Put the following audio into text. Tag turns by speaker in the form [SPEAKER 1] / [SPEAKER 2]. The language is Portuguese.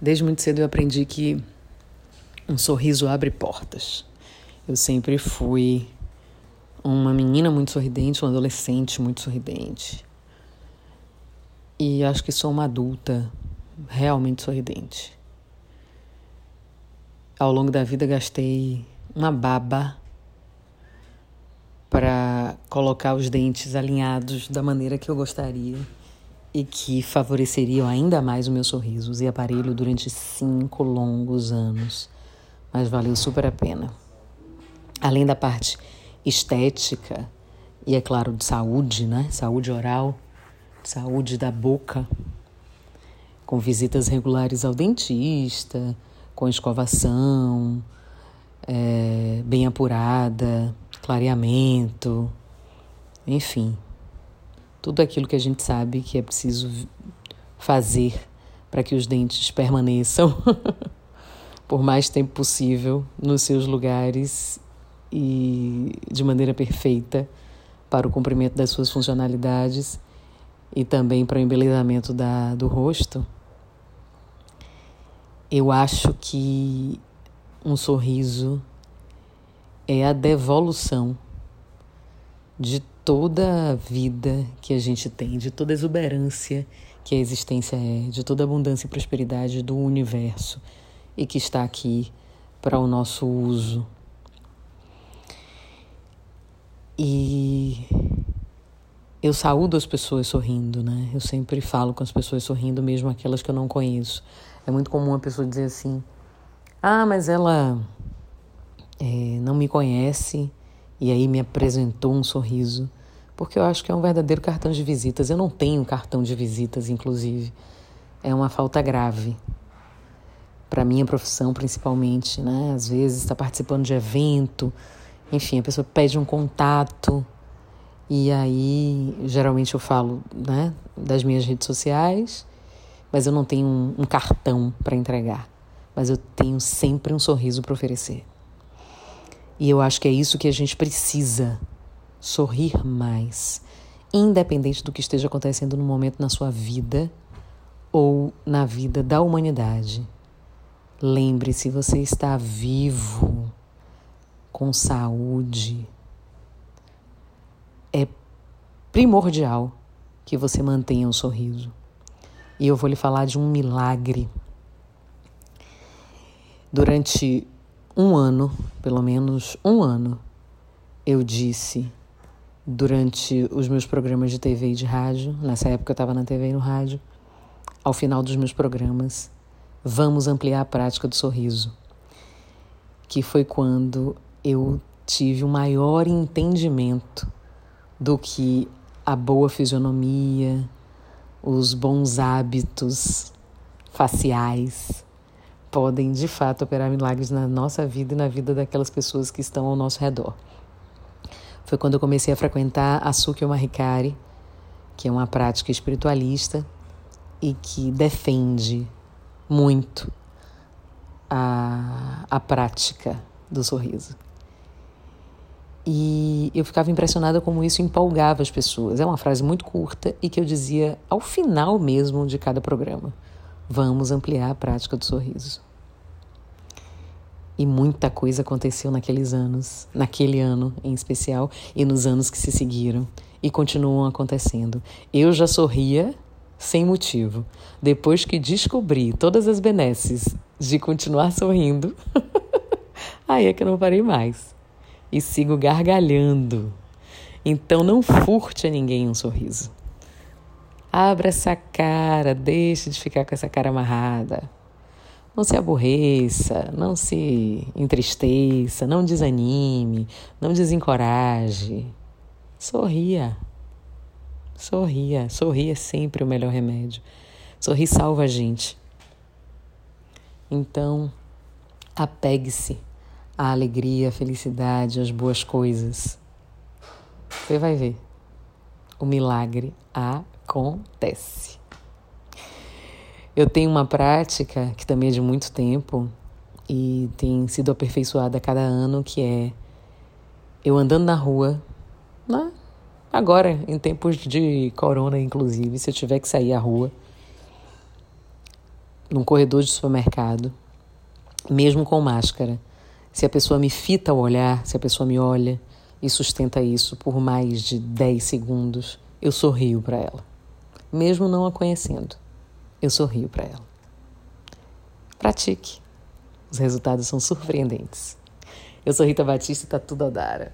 [SPEAKER 1] Desde muito cedo eu aprendi que um sorriso abre portas. Eu sempre fui uma menina muito sorridente, uma adolescente muito sorridente. E acho que sou uma adulta realmente sorridente. Ao longo da vida gastei uma baba para colocar os dentes alinhados da maneira que eu gostaria e que favoreceriam ainda mais o meu sorriso. Usei aparelho durante cinco longos anos, mas valeu super a pena. Além da parte estética e, é claro, de saúde, né? Saúde oral, saúde da boca, com visitas regulares ao dentista, com escovação, é, bem apurada, clareamento, enfim, tudo aquilo que a gente sabe que é preciso fazer para que os dentes permaneçam por mais tempo possível nos seus lugares e de maneira perfeita para o cumprimento das suas funcionalidades e também para o embelezamento da, do rosto, eu acho que um sorriso é a devolução de toda a vida que a gente tem, de toda a exuberância que a existência é, de toda a abundância e prosperidade do universo e que está aqui para o nosso uso. E eu saúdo as pessoas sorrindo, né? Eu sempre falo com as pessoas sorrindo, mesmo aquelas que eu não conheço. É muito comum a pessoa dizer assim: ah, mas ela é, não me conhece e aí me apresentou um sorriso. Porque eu acho que é um verdadeiro cartão de visitas. Eu não tenho cartão de visitas, inclusive. É uma falta grave. Para minha profissão, principalmente, né? Às vezes está participando de evento enfim, a pessoa pede um contato e aí geralmente eu falo né, das minhas redes sociais, mas eu não tenho um, um cartão para entregar, mas eu tenho sempre um sorriso para oferecer. E eu acho que é isso que a gente precisa: sorrir mais, independente do que esteja acontecendo no momento na sua vida ou na vida da humanidade. Lembre-se, você está vivo com saúde. É primordial que você mantenha um sorriso. E eu vou lhe falar de um milagre. Durante um ano, pelo menos um ano, eu disse durante os meus programas de TV e de rádio, nessa época eu estava na TV e no rádio, ao final dos meus programas, vamos ampliar a prática do sorriso. Que foi quando eu tive um maior entendimento do que a boa fisionomia, os bons hábitos faciais podem de fato operar milagres na nossa vida e na vida daquelas pessoas que estão ao nosso redor. Foi quando eu comecei a frequentar a Sukyo Mahikari, que é uma prática espiritualista e que defende muito a, a prática do sorriso. E eu ficava impressionada como isso empolgava as pessoas. É uma frase muito curta e que eu dizia ao final mesmo de cada programa. Vamos ampliar a prática do sorriso. E muita coisa aconteceu naqueles anos, naquele ano em especial, e nos anos que se seguiram, e continuam acontecendo. Eu já sorria sem motivo. Depois que descobri todas as benesses de continuar sorrindo, aí é que eu não parei mais e sigo gargalhando. Então não furte a ninguém um sorriso. Abra essa cara, deixe de ficar com essa cara amarrada. Não se aborreça, não se entristeça, não desanime, não desencoraje. Sorria. Sorria. Sorrir é sempre o melhor remédio. Sorrir salva a gente. Então, apegue-se a alegria, a felicidade, as boas coisas. Você vai ver. O milagre acontece. Eu tenho uma prática que também é de muito tempo e tem sido aperfeiçoada a cada ano, que é eu andando na rua, né? agora, em tempos de corona, inclusive, se eu tiver que sair à rua, num corredor de supermercado, mesmo com máscara. Se a pessoa me fita o olhar, se a pessoa me olha e sustenta isso por mais de 10 segundos, eu sorrio para ela. Mesmo não a conhecendo, eu sorrio para ela. Pratique. Os resultados são surpreendentes. Eu sou Rita Batista e tá tudo a dar.